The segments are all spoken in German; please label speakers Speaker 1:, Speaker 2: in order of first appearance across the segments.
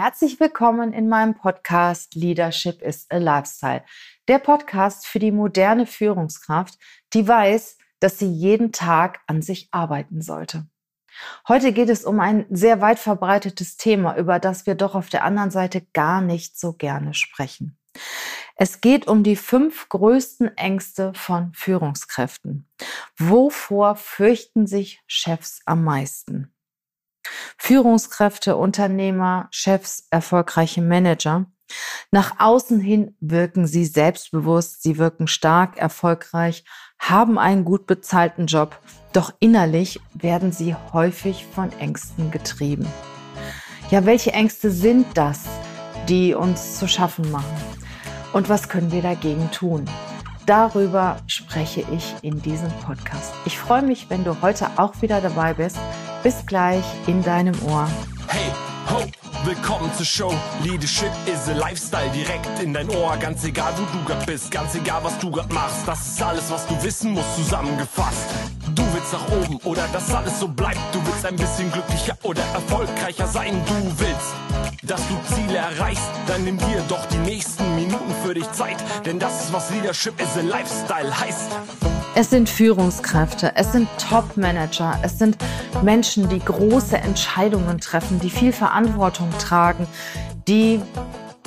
Speaker 1: Herzlich willkommen in meinem Podcast Leadership is a Lifestyle. Der Podcast für die moderne Führungskraft, die weiß, dass sie jeden Tag an sich arbeiten sollte. Heute geht es um ein sehr weit verbreitetes Thema, über das wir doch auf der anderen Seite gar nicht so gerne sprechen. Es geht um die fünf größten Ängste von Führungskräften. Wovor fürchten sich Chefs am meisten? Führungskräfte, Unternehmer, Chefs, erfolgreiche Manager. Nach außen hin wirken sie selbstbewusst, sie wirken stark, erfolgreich, haben einen gut bezahlten Job, doch innerlich werden sie häufig von Ängsten getrieben. Ja, welche Ängste sind das, die uns zu schaffen machen? Und was können wir dagegen tun? Darüber spreche ich in diesem Podcast. Ich freue mich, wenn du heute auch wieder dabei bist bis gleich in deinem Ohr.
Speaker 2: Hey, ho, willkommen zur Show. Leadership is a Lifestyle direkt in dein Ohr. Ganz egal, wo du grad bist, ganz egal, was du grad machst. Das ist alles, was du wissen musst, zusammengefasst. Du willst nach oben oder dass alles so bleibt. Du willst ein bisschen glücklicher oder erfolgreicher sein. Du willst, dass du Ziele erreichst. Dann nimm dir doch die nächsten Minuten für dich Zeit. Denn das ist, was Leadership is a Lifestyle heißt.
Speaker 1: Es sind Führungskräfte, es sind Top-Manager, es sind Menschen, die große Entscheidungen treffen, die viel Verantwortung tragen, die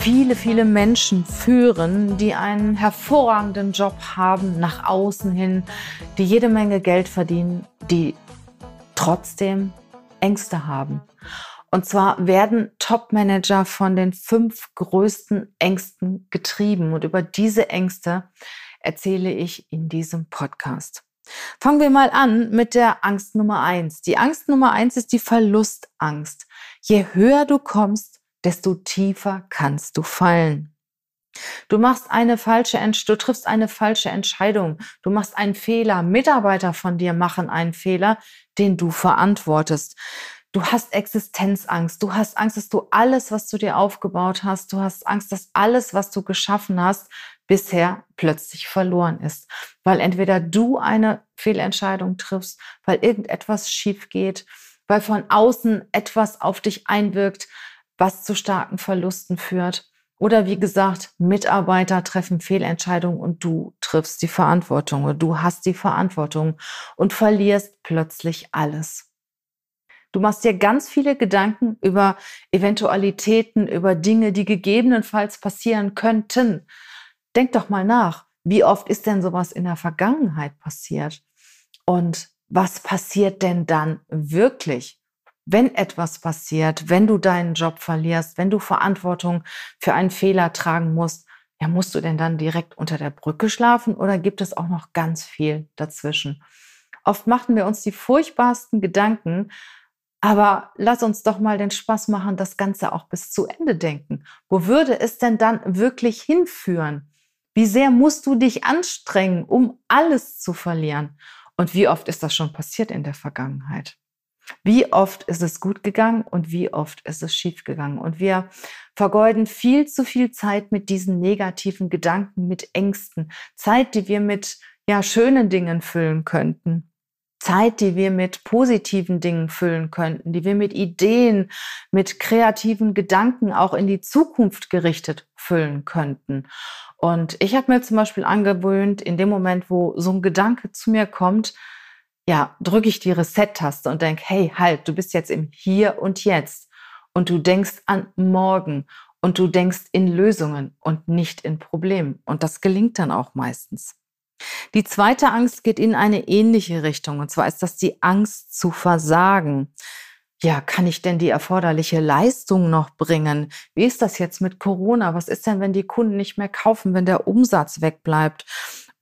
Speaker 1: viele, viele Menschen führen, die einen hervorragenden Job haben nach außen hin, die jede Menge Geld verdienen, die trotzdem Ängste haben. Und zwar werden Top-Manager von den fünf größten Ängsten getrieben. Und über diese Ängste erzähle ich in diesem Podcast. Fangen wir mal an mit der Angst Nummer eins. Die Angst Nummer eins ist die Verlustangst. Je höher du kommst, desto tiefer kannst du fallen. Du machst eine falsche, du triffst eine falsche Entscheidung. Du machst einen Fehler. Mitarbeiter von dir machen einen Fehler, den du verantwortest. Du hast Existenzangst. Du hast Angst, dass du alles, was du dir aufgebaut hast, du hast Angst, dass alles, was du geschaffen hast, bisher plötzlich verloren ist, weil entweder du eine Fehlentscheidung triffst, weil irgendetwas schief geht, weil von außen etwas auf dich einwirkt, was zu starken Verlusten führt. Oder wie gesagt, Mitarbeiter treffen Fehlentscheidungen und du triffst die Verantwortung oder du hast die Verantwortung und verlierst plötzlich alles. Du machst dir ganz viele Gedanken über Eventualitäten, über Dinge, die gegebenenfalls passieren könnten. Denk doch mal nach, wie oft ist denn sowas in der Vergangenheit passiert? Und was passiert denn dann wirklich, wenn etwas passiert, wenn du deinen Job verlierst, wenn du Verantwortung für einen Fehler tragen musst? Ja, musst du denn dann direkt unter der Brücke schlafen oder gibt es auch noch ganz viel dazwischen? Oft machen wir uns die furchtbarsten Gedanken, aber lass uns doch mal den Spaß machen, das Ganze auch bis zu Ende denken. Wo würde es denn dann wirklich hinführen? Wie sehr musst du dich anstrengen, um alles zu verlieren? Und wie oft ist das schon passiert in der Vergangenheit? Wie oft ist es gut gegangen und wie oft ist es schief gegangen? Und wir vergeuden viel zu viel Zeit mit diesen negativen Gedanken, mit Ängsten. Zeit, die wir mit ja, schönen Dingen füllen könnten. Zeit, die wir mit positiven Dingen füllen könnten, die wir mit Ideen, mit kreativen Gedanken auch in die Zukunft gerichtet füllen könnten. Und ich habe mir zum Beispiel angewöhnt, in dem Moment, wo so ein Gedanke zu mir kommt, ja, drücke ich die Reset-Taste und denke, hey, halt, du bist jetzt im Hier und Jetzt. Und du denkst an morgen und du denkst in Lösungen und nicht in Problemen. Und das gelingt dann auch meistens. Die zweite Angst geht in eine ähnliche Richtung. Und zwar ist das die Angst zu versagen. Ja, kann ich denn die erforderliche Leistung noch bringen? Wie ist das jetzt mit Corona? Was ist denn, wenn die Kunden nicht mehr kaufen, wenn der Umsatz wegbleibt?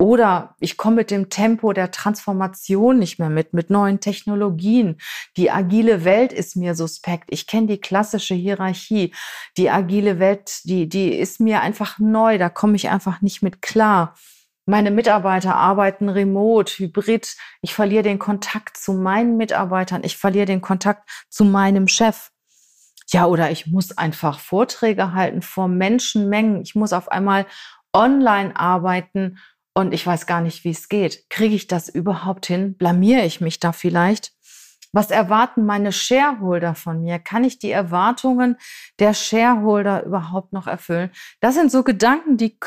Speaker 1: Oder ich komme mit dem Tempo der Transformation nicht mehr mit, mit neuen Technologien. Die agile Welt ist mir suspekt. Ich kenne die klassische Hierarchie. Die agile Welt, die, die ist mir einfach neu. Da komme ich einfach nicht mit klar. Meine Mitarbeiter arbeiten remote, hybrid. Ich verliere den Kontakt zu meinen Mitarbeitern. Ich verliere den Kontakt zu meinem Chef. Ja, oder ich muss einfach Vorträge halten vor Menschenmengen. Ich muss auf einmal online arbeiten und ich weiß gar nicht, wie es geht. Kriege ich das überhaupt hin? Blamiere ich mich da vielleicht? Was erwarten meine Shareholder von mir? Kann ich die Erwartungen der Shareholder überhaupt noch erfüllen? Das sind so Gedanken, die,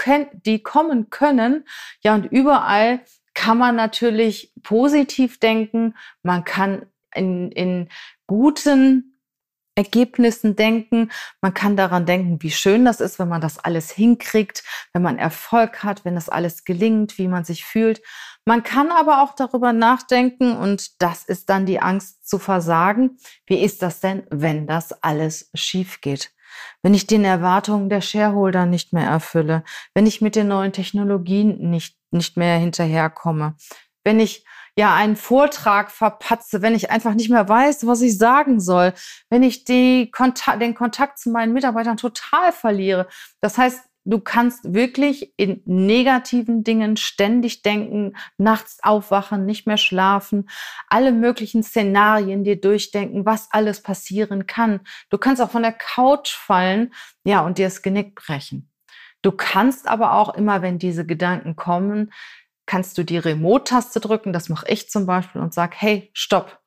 Speaker 1: die kommen können. Ja, und überall kann man natürlich positiv denken. Man kann in, in guten Ergebnissen denken. Man kann daran denken, wie schön das ist, wenn man das alles hinkriegt, wenn man Erfolg hat, wenn das alles gelingt, wie man sich fühlt. Man kann aber auch darüber nachdenken und das ist dann die Angst zu versagen. Wie ist das denn, wenn das alles schief geht? Wenn ich den Erwartungen der Shareholder nicht mehr erfülle, wenn ich mit den neuen Technologien nicht, nicht mehr hinterherkomme, wenn ich ja einen Vortrag verpatze, wenn ich einfach nicht mehr weiß, was ich sagen soll, wenn ich die Kontakt, den Kontakt zu meinen Mitarbeitern total verliere. Das heißt, du kannst wirklich in negativen Dingen ständig denken, nachts aufwachen, nicht mehr schlafen, alle möglichen Szenarien dir durchdenken, was alles passieren kann. Du kannst auch von der Couch fallen, ja, und dir das Genick brechen. Du kannst aber auch immer, wenn diese Gedanken kommen, kannst du die Remote-Taste drücken, das mache ich zum Beispiel und sag, hey, stopp.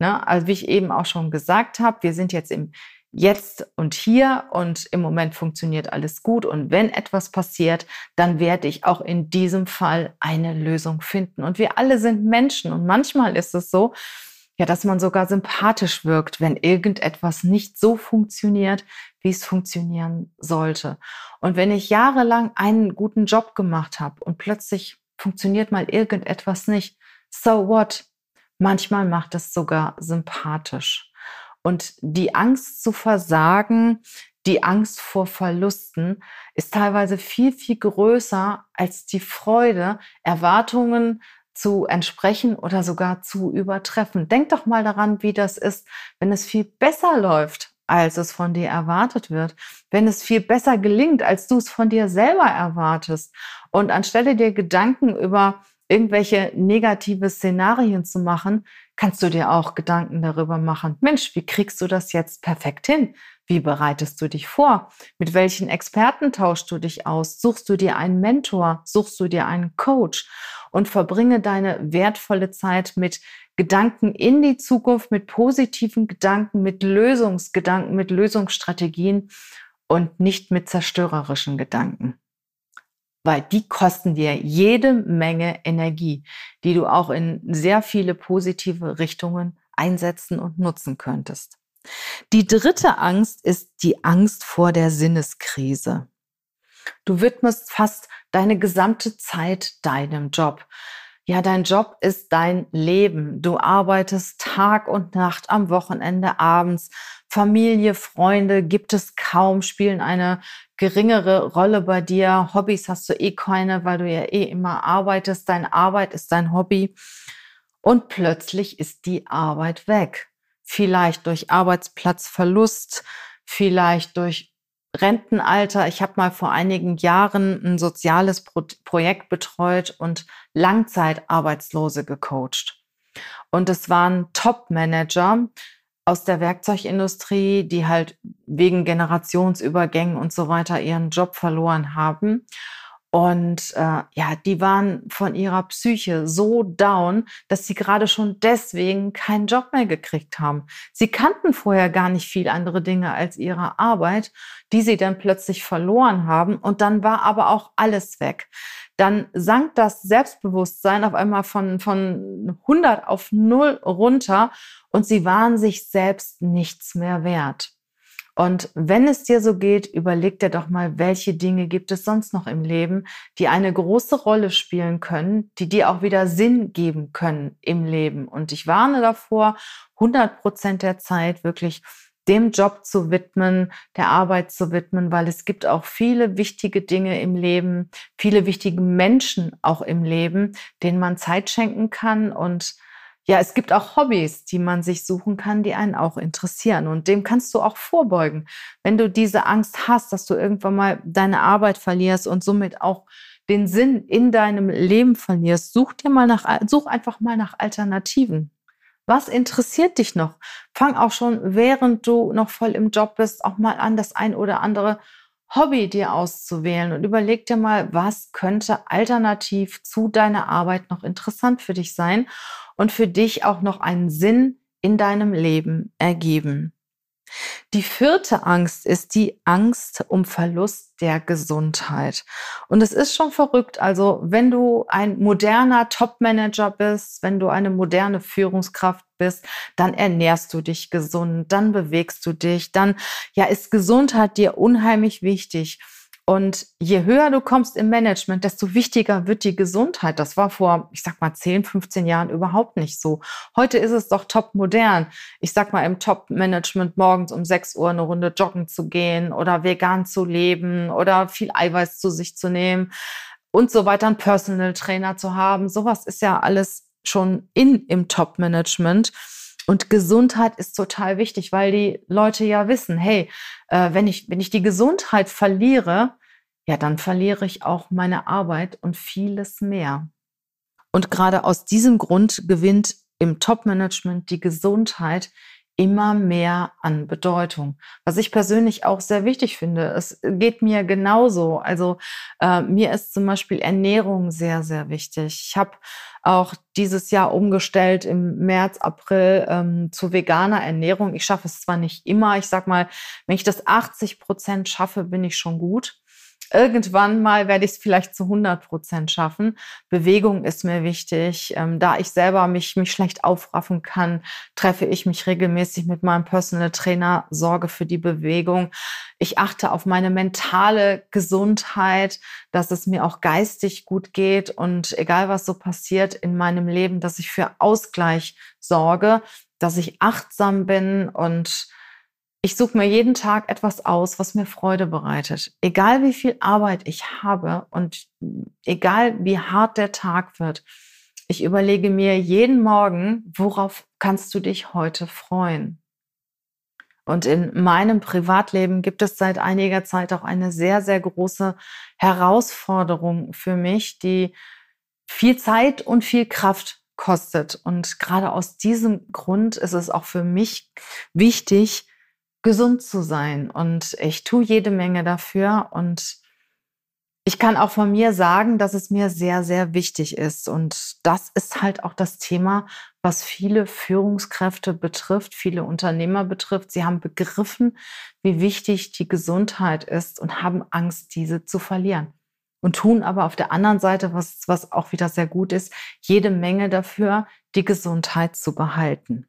Speaker 1: Ne? Also wie ich eben auch schon gesagt habe, wir sind jetzt im Jetzt und hier und im Moment funktioniert alles gut. Und wenn etwas passiert, dann werde ich auch in diesem Fall eine Lösung finden. Und wir alle sind Menschen und manchmal ist es so, ja, dass man sogar sympathisch wirkt, wenn irgendetwas nicht so funktioniert, wie es funktionieren sollte. Und wenn ich jahrelang einen guten Job gemacht habe und plötzlich funktioniert mal irgendetwas nicht. So what? Manchmal macht es sogar sympathisch. Und die Angst zu versagen, die Angst vor Verlusten ist teilweise viel, viel größer als die Freude, Erwartungen zu entsprechen oder sogar zu übertreffen. Denk doch mal daran, wie das ist, wenn es viel besser läuft als es von dir erwartet wird, wenn es viel besser gelingt, als du es von dir selber erwartest. Und anstelle dir Gedanken über irgendwelche negative Szenarien zu machen, kannst du dir auch Gedanken darüber machen. Mensch, wie kriegst du das jetzt perfekt hin? Wie bereitest du dich vor? Mit welchen Experten tauschst du dich aus? Suchst du dir einen Mentor? Suchst du dir einen Coach? Und verbringe deine wertvolle Zeit mit Gedanken in die Zukunft, mit positiven Gedanken, mit Lösungsgedanken, mit Lösungsstrategien und nicht mit zerstörerischen Gedanken. Weil die kosten dir jede Menge Energie, die du auch in sehr viele positive Richtungen einsetzen und nutzen könntest. Die dritte Angst ist die Angst vor der Sinneskrise. Du widmest fast deine gesamte Zeit deinem Job. Ja, dein Job ist dein Leben. Du arbeitest Tag und Nacht, am Wochenende, abends. Familie, Freunde gibt es kaum, spielen eine geringere Rolle bei dir. Hobbys hast du eh keine, weil du ja eh immer arbeitest. Deine Arbeit ist dein Hobby. Und plötzlich ist die Arbeit weg. Vielleicht durch Arbeitsplatzverlust, vielleicht durch Rentenalter. Ich habe mal vor einigen Jahren ein soziales Pro Projekt betreut und Langzeitarbeitslose gecoacht. Und es waren Top-Manager aus der Werkzeugindustrie, die halt wegen Generationsübergängen und so weiter ihren Job verloren haben. Und äh, ja, die waren von ihrer Psyche so down, dass sie gerade schon deswegen keinen Job mehr gekriegt haben. Sie kannten vorher gar nicht viel andere Dinge als ihre Arbeit, die sie dann plötzlich verloren haben. Und dann war aber auch alles weg. Dann sank das Selbstbewusstsein auf einmal von, von 100 auf 0 runter und sie waren sich selbst nichts mehr wert. Und wenn es dir so geht, überleg dir doch mal, welche Dinge gibt es sonst noch im Leben, die eine große Rolle spielen können, die dir auch wieder Sinn geben können im Leben. Und ich warne davor, 100 Prozent der Zeit wirklich dem Job zu widmen, der Arbeit zu widmen, weil es gibt auch viele wichtige Dinge im Leben, viele wichtige Menschen auch im Leben, denen man Zeit schenken kann und ja, es gibt auch Hobbys, die man sich suchen kann, die einen auch interessieren. Und dem kannst du auch vorbeugen. Wenn du diese Angst hast, dass du irgendwann mal deine Arbeit verlierst und somit auch den Sinn in deinem Leben verlierst, such dir mal nach, such einfach mal nach Alternativen. Was interessiert dich noch? Fang auch schon, während du noch voll im Job bist, auch mal an, das ein oder andere Hobby dir auszuwählen und überleg dir mal, was könnte alternativ zu deiner Arbeit noch interessant für dich sein und für dich auch noch einen Sinn in deinem Leben ergeben. Die vierte Angst ist die Angst um Verlust der Gesundheit. Und es ist schon verrückt. Also wenn du ein moderner Top-Manager bist, wenn du eine moderne Führungskraft bist, dann ernährst du dich gesund, dann bewegst du dich, dann ja ist Gesundheit dir unheimlich wichtig. Und je höher du kommst im Management, desto wichtiger wird die Gesundheit. Das war vor, ich sag mal, 10, 15 Jahren überhaupt nicht so. Heute ist es doch top modern. Ich sag mal, im Top-Management morgens um 6 Uhr eine Runde joggen zu gehen oder vegan zu leben oder viel Eiweiß zu sich zu nehmen und so weiter, einen Personal Trainer zu haben. Sowas ist ja alles schon in im Top-Management. Und Gesundheit ist total wichtig, weil die Leute ja wissen, hey, äh, wenn, ich, wenn ich die Gesundheit verliere, ja, dann verliere ich auch meine Arbeit und vieles mehr. Und gerade aus diesem Grund gewinnt im Top-Management die Gesundheit immer mehr an Bedeutung. Was ich persönlich auch sehr wichtig finde. Es geht mir genauso. Also äh, mir ist zum Beispiel Ernährung sehr, sehr wichtig. Ich habe auch dieses Jahr umgestellt im März, April ähm, zu veganer Ernährung. Ich schaffe es zwar nicht immer. Ich sag mal, wenn ich das 80 Prozent schaffe, bin ich schon gut. Irgendwann mal werde ich es vielleicht zu 100 Prozent schaffen. Bewegung ist mir wichtig. Ähm, da ich selber mich, mich schlecht aufraffen kann, treffe ich mich regelmäßig mit meinem Personal Trainer, sorge für die Bewegung. Ich achte auf meine mentale Gesundheit, dass es mir auch geistig gut geht und egal was so passiert in meinem Leben, dass ich für Ausgleich sorge, dass ich achtsam bin und ich suche mir jeden Tag etwas aus, was mir Freude bereitet. Egal wie viel Arbeit ich habe und egal wie hart der Tag wird, ich überlege mir jeden Morgen, worauf kannst du dich heute freuen? Und in meinem Privatleben gibt es seit einiger Zeit auch eine sehr, sehr große Herausforderung für mich, die viel Zeit und viel Kraft kostet. Und gerade aus diesem Grund ist es auch für mich wichtig, gesund zu sein. Und ich tue jede Menge dafür. Und ich kann auch von mir sagen, dass es mir sehr, sehr wichtig ist. Und das ist halt auch das Thema, was viele Führungskräfte betrifft, viele Unternehmer betrifft. Sie haben begriffen, wie wichtig die Gesundheit ist und haben Angst, diese zu verlieren. Und tun aber auf der anderen Seite, was, was auch wieder sehr gut ist, jede Menge dafür, die Gesundheit zu behalten.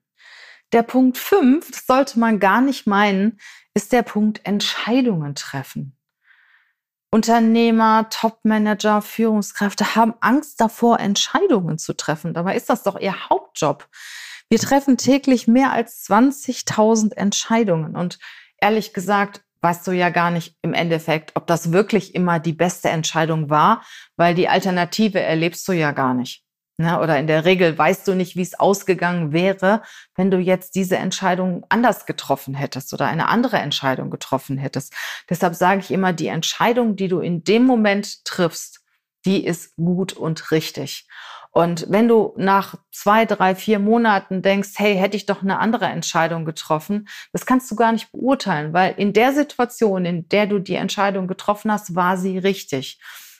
Speaker 1: Der Punkt 5, das sollte man gar nicht meinen, ist der Punkt Entscheidungen treffen. Unternehmer, Topmanager, Führungskräfte haben Angst davor, Entscheidungen zu treffen. Dabei ist das doch ihr Hauptjob. Wir treffen täglich mehr als 20.000 Entscheidungen. Und ehrlich gesagt, weißt du ja gar nicht im Endeffekt, ob das wirklich immer die beste Entscheidung war, weil die Alternative erlebst du ja gar nicht. Ne? Oder in der Regel weißt du nicht, wie es ausgegangen wäre, wenn du jetzt diese Entscheidung anders getroffen hättest oder eine andere Entscheidung getroffen hättest. Deshalb sage ich immer, die Entscheidung, die du in dem Moment triffst, die ist gut und richtig. Und wenn du nach zwei, drei, vier Monaten denkst, hey, hätte ich doch eine andere Entscheidung getroffen, das kannst du gar nicht beurteilen, weil in der Situation, in der du die Entscheidung getroffen hast, war sie richtig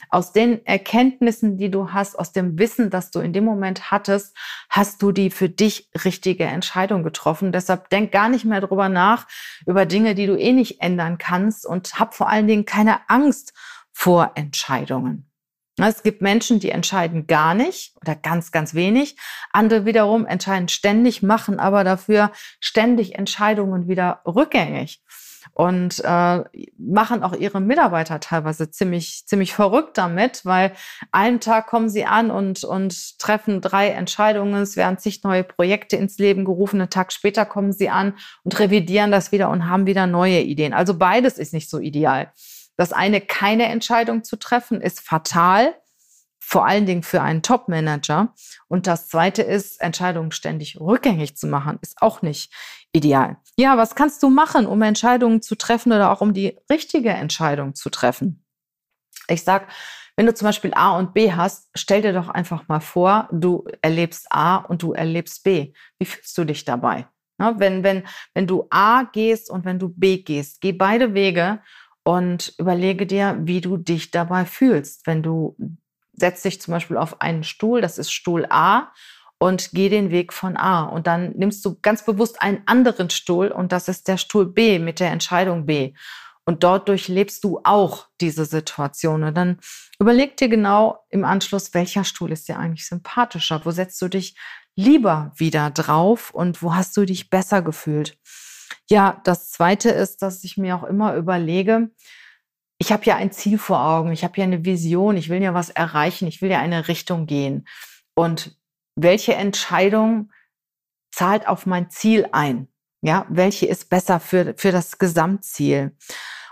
Speaker 1: aus den Erkenntnissen, die du hast, aus dem Wissen, das du in dem Moment hattest, hast du die für dich richtige Entscheidung getroffen. Deshalb denk gar nicht mehr drüber nach, über Dinge, die du eh nicht ändern kannst und hab vor allen Dingen keine Angst vor Entscheidungen. Es gibt Menschen, die entscheiden gar nicht oder ganz, ganz wenig. Andere wiederum entscheiden ständig, machen aber dafür ständig Entscheidungen wieder rückgängig und äh, machen auch ihre Mitarbeiter teilweise ziemlich, ziemlich verrückt damit, weil einen Tag kommen sie an und, und treffen drei Entscheidungen, es werden zig neue Projekte ins Leben gerufen, einen Tag später kommen sie an und revidieren das wieder und haben wieder neue Ideen. Also beides ist nicht so ideal. Das eine, keine Entscheidung zu treffen, ist fatal vor allen Dingen für einen Top-Manager. Und das Zweite ist, Entscheidungen ständig rückgängig zu machen, ist auch nicht ideal. Ja, was kannst du machen, um Entscheidungen zu treffen oder auch um die richtige Entscheidung zu treffen? Ich sag, wenn du zum Beispiel A und B hast, stell dir doch einfach mal vor, du erlebst A und du erlebst B. Wie fühlst du dich dabei? Na, wenn, wenn, wenn du A gehst und wenn du B gehst, geh beide Wege und überlege dir, wie du dich dabei fühlst, wenn du setzt dich zum Beispiel auf einen Stuhl, das ist Stuhl A, und geh den Weg von A. Und dann nimmst du ganz bewusst einen anderen Stuhl und das ist der Stuhl B mit der Entscheidung B. Und dort durchlebst du auch diese Situation. Und dann überleg dir genau im Anschluss, welcher Stuhl ist dir eigentlich sympathischer? Wo setzt du dich lieber wieder drauf und wo hast du dich besser gefühlt? Ja, das zweite ist, dass ich mir auch immer überlege, ich habe ja ein Ziel vor Augen, ich habe ja eine Vision, ich will ja was erreichen, ich will ja eine Richtung gehen. Und welche Entscheidung zahlt auf mein Ziel ein? Ja, welche ist besser für, für das Gesamtziel?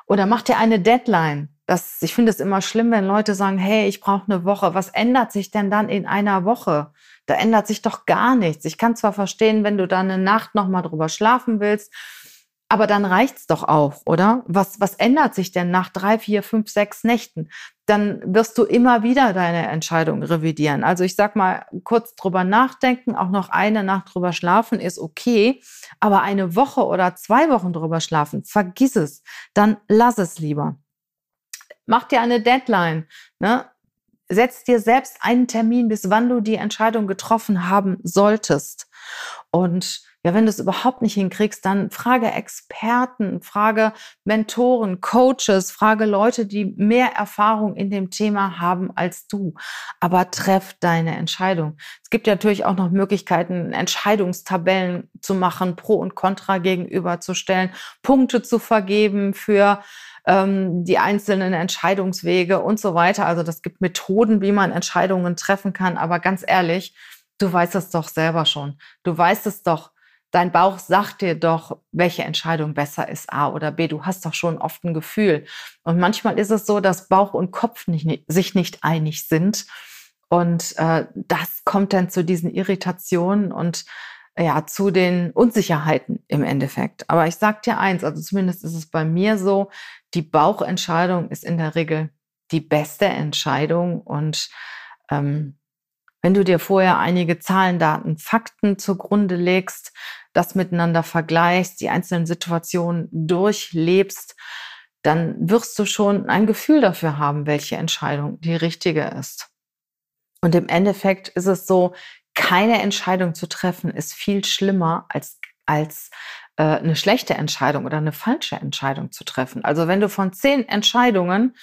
Speaker 1: Oder macht ihr eine Deadline? Das, ich finde es immer schlimm, wenn Leute sagen, hey, ich brauche eine Woche. Was ändert sich denn dann in einer Woche? Da ändert sich doch gar nichts. Ich kann zwar verstehen, wenn du da eine Nacht nochmal drüber schlafen willst, aber dann reicht's doch auch, oder? Was, was ändert sich denn nach drei, vier, fünf, sechs Nächten? Dann wirst du immer wieder deine Entscheidung revidieren. Also ich sag mal, kurz drüber nachdenken, auch noch eine Nacht drüber schlafen ist okay, aber eine Woche oder zwei Wochen drüber schlafen, vergiss es. Dann lass es lieber. Mach dir eine Deadline. Ne? Setz dir selbst einen Termin, bis wann du die Entscheidung getroffen haben solltest. Und ja, wenn du es überhaupt nicht hinkriegst, dann frage Experten, frage Mentoren, Coaches, frage Leute, die mehr Erfahrung in dem Thema haben als du. Aber treff deine Entscheidung. Es gibt natürlich auch noch Möglichkeiten, Entscheidungstabellen zu machen, Pro und Contra gegenüberzustellen, Punkte zu vergeben für ähm, die einzelnen Entscheidungswege und so weiter. Also das gibt Methoden, wie man Entscheidungen treffen kann. Aber ganz ehrlich, du weißt es doch selber schon. Du weißt es doch Dein Bauch sagt dir doch, welche Entscheidung besser ist, A oder B. Du hast doch schon oft ein Gefühl. Und manchmal ist es so, dass Bauch und Kopf nicht, sich nicht einig sind. Und äh, das kommt dann zu diesen Irritationen und ja, zu den Unsicherheiten im Endeffekt. Aber ich sag dir eins, also zumindest ist es bei mir so, die Bauchentscheidung ist in der Regel die beste Entscheidung und ähm, wenn du dir vorher einige Zahlen, Daten, Fakten zugrunde legst, das miteinander vergleichst, die einzelnen Situationen durchlebst, dann wirst du schon ein Gefühl dafür haben, welche Entscheidung die richtige ist. Und im Endeffekt ist es so, keine Entscheidung zu treffen ist viel schlimmer als, als äh, eine schlechte Entscheidung oder eine falsche Entscheidung zu treffen. Also wenn du von zehn Entscheidungen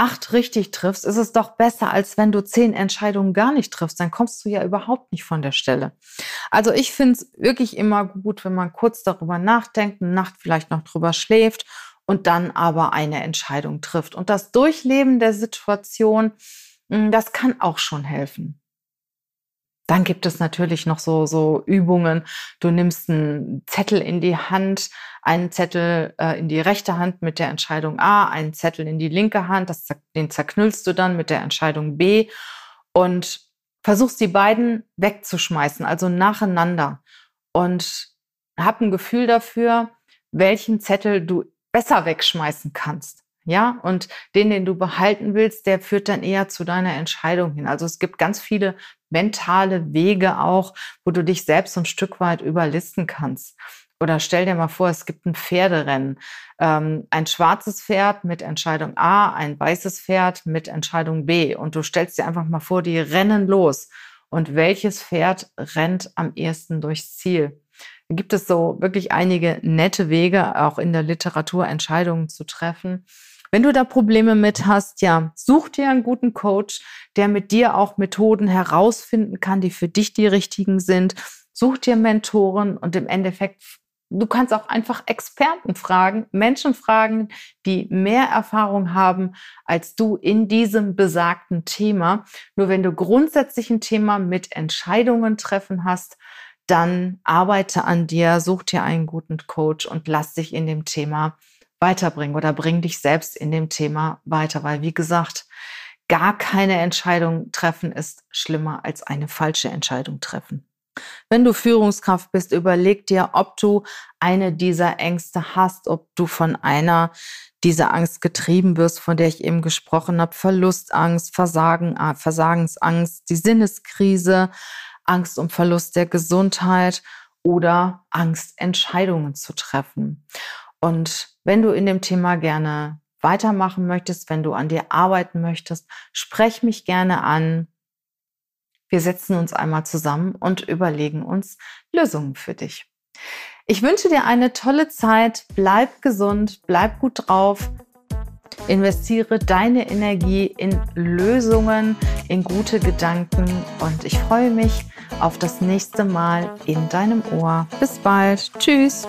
Speaker 1: acht richtig triffst, ist es doch besser, als wenn du zehn Entscheidungen gar nicht triffst. Dann kommst du ja überhaupt nicht von der Stelle. Also ich finde es wirklich immer gut, wenn man kurz darüber nachdenkt, eine Nacht vielleicht noch drüber schläft und dann aber eine Entscheidung trifft. Und das Durchleben der Situation, hm, das kann auch schon helfen. Dann gibt es natürlich noch so, so Übungen. Du nimmst einen Zettel in die Hand, einen Zettel äh, in die rechte Hand mit der Entscheidung A, einen Zettel in die linke Hand, das, den zerknüllst du dann mit der Entscheidung B und versuchst die beiden wegzuschmeißen, also nacheinander. Und hab ein Gefühl dafür, welchen Zettel du besser wegschmeißen kannst. Ja, und den, den du behalten willst, der führt dann eher zu deiner Entscheidung hin. Also es gibt ganz viele mentale Wege auch, wo du dich selbst so ein Stück weit überlisten kannst. Oder stell dir mal vor, es gibt ein Pferderennen. Ähm, ein schwarzes Pferd mit Entscheidung A, ein weißes Pferd mit Entscheidung B. Und du stellst dir einfach mal vor, die rennen los. Und welches Pferd rennt am ehesten durchs Ziel? Da gibt es so wirklich einige nette Wege, auch in der Literatur Entscheidungen zu treffen. Wenn du da Probleme mit hast, ja, such dir einen guten Coach, der mit dir auch Methoden herausfinden kann, die für dich die richtigen sind. Such dir Mentoren und im Endeffekt, du kannst auch einfach Experten fragen, Menschen fragen, die mehr Erfahrung haben als du in diesem besagten Thema. Nur wenn du grundsätzlich ein Thema mit Entscheidungen treffen hast, dann arbeite an dir, such dir einen guten Coach und lass dich in dem Thema weiterbringen oder bring dich selbst in dem Thema weiter, weil wie gesagt, gar keine Entscheidung treffen ist schlimmer als eine falsche Entscheidung treffen. Wenn du Führungskraft bist, überleg dir, ob du eine dieser Ängste hast, ob du von einer dieser Angst getrieben wirst, von der ich eben gesprochen habe. Verlustangst, Versagen, äh, Versagensangst, die Sinneskrise, Angst um Verlust der Gesundheit oder Angst, Entscheidungen zu treffen. Und wenn du in dem Thema gerne weitermachen möchtest, wenn du an dir arbeiten möchtest, sprech mich gerne an. Wir setzen uns einmal zusammen und überlegen uns Lösungen für dich. Ich wünsche dir eine tolle Zeit. Bleib gesund, bleib gut drauf. Investiere deine Energie in Lösungen, in gute Gedanken und ich freue mich auf das nächste Mal in deinem Ohr. Bis bald. Tschüss.